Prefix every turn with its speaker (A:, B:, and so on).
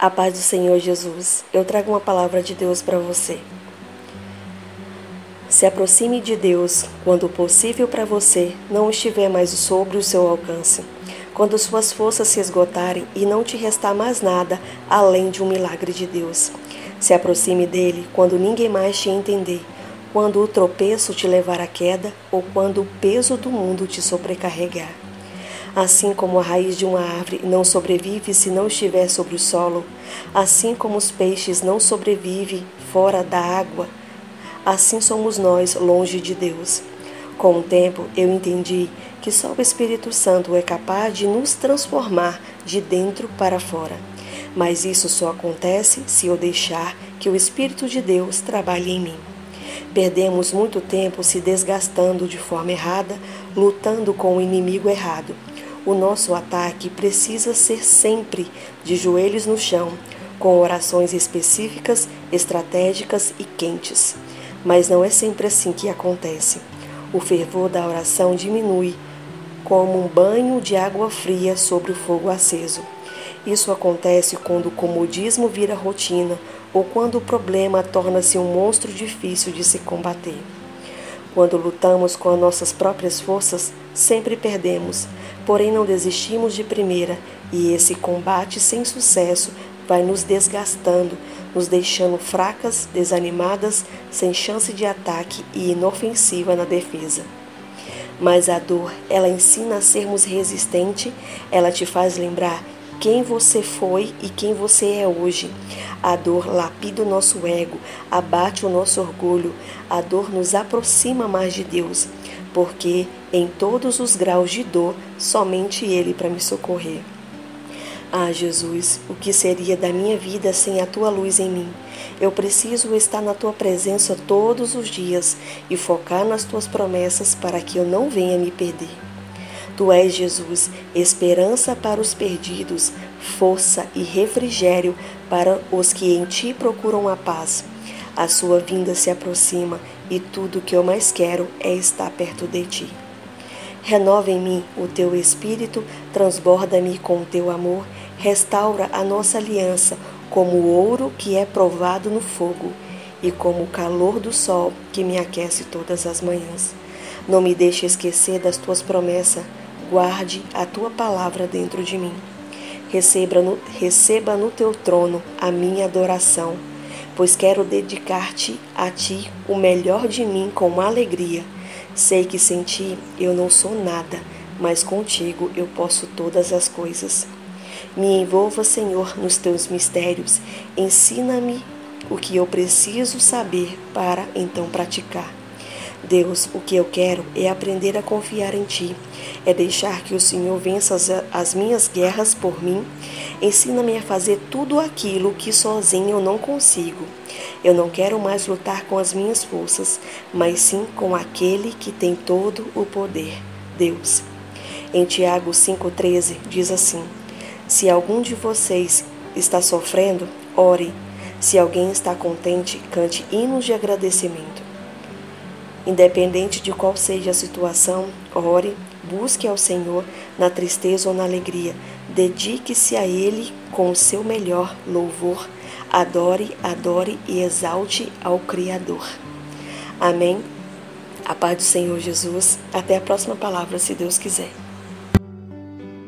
A: A paz do Senhor Jesus. Eu trago uma palavra de Deus para você. Se aproxime de Deus quando o possível para você não estiver mais sobre o seu alcance. Quando suas forças se esgotarem e não te restar mais nada além de um milagre de Deus. Se aproxime dele quando ninguém mais te entender, quando o tropeço te levar à queda ou quando o peso do mundo te sobrecarregar. Assim como a raiz de uma árvore não sobrevive se não estiver sobre o solo, assim como os peixes não sobrevivem fora da água, assim somos nós longe de Deus. Com o tempo, eu entendi que só o Espírito Santo é capaz de nos transformar de dentro para fora. Mas isso só acontece se eu deixar que o Espírito de Deus trabalhe em mim. Perdemos muito tempo se desgastando de forma errada, lutando com o inimigo errado o nosso ataque precisa ser sempre de joelhos no chão, com orações específicas, estratégicas e quentes. Mas não é sempre assim que acontece. O fervor da oração diminui, como um banho de água fria sobre o fogo aceso. Isso acontece quando o comodismo vira rotina ou quando o problema torna-se um monstro difícil de se combater. Quando lutamos com as nossas próprias forças, sempre perdemos, porém não desistimos de primeira, e esse combate sem sucesso vai nos desgastando, nos deixando fracas, desanimadas, sem chance de ataque e inofensiva na defesa. Mas a dor, ela ensina a sermos resistentes, ela te faz lembrar quem você foi e quem você é hoje. A dor lapida o nosso ego, abate o nosso orgulho. A dor nos aproxima mais de Deus, porque em todos os graus de dor, somente Ele para me socorrer. Ah, Jesus, o que seria da minha vida sem a tua luz em mim? Eu preciso estar na tua presença todos os dias e focar nas tuas promessas para que eu não venha me perder. Tu és, Jesus, esperança para os perdidos, força e refrigério para os que em ti procuram a paz. A sua vinda se aproxima e tudo o que eu mais quero é estar perto de ti. Renova em mim o teu espírito, transborda-me com o teu amor, restaura a nossa aliança como o ouro que é provado no fogo e como o calor do sol que me aquece todas as manhãs. Não me deixe esquecer das tuas promessas, guarde a tua palavra dentro de mim. Receba no, receba no teu trono a minha adoração, pois quero dedicar-te a ti o melhor de mim com alegria. Sei que sem ti eu não sou nada, mas contigo eu posso todas as coisas. Me envolva, Senhor, nos teus mistérios. Ensina-me o que eu preciso saber para então praticar. Deus, o que eu quero é aprender a confiar em Ti, é deixar que o Senhor vença as, as minhas guerras por mim. Ensina-me a fazer tudo aquilo que sozinho eu não consigo. Eu não quero mais lutar com as minhas forças, mas sim com aquele que tem todo o poder, Deus. Em Tiago 5,13 diz assim: Se algum de vocês está sofrendo, ore. Se alguém está contente, cante hinos de agradecimento. Independente de qual seja a situação, ore, busque ao Senhor na tristeza ou na alegria. Dedique-se a Ele com o seu melhor louvor. Adore, adore e exalte ao Criador. Amém. A paz do Senhor Jesus. Até a próxima palavra, se Deus quiser.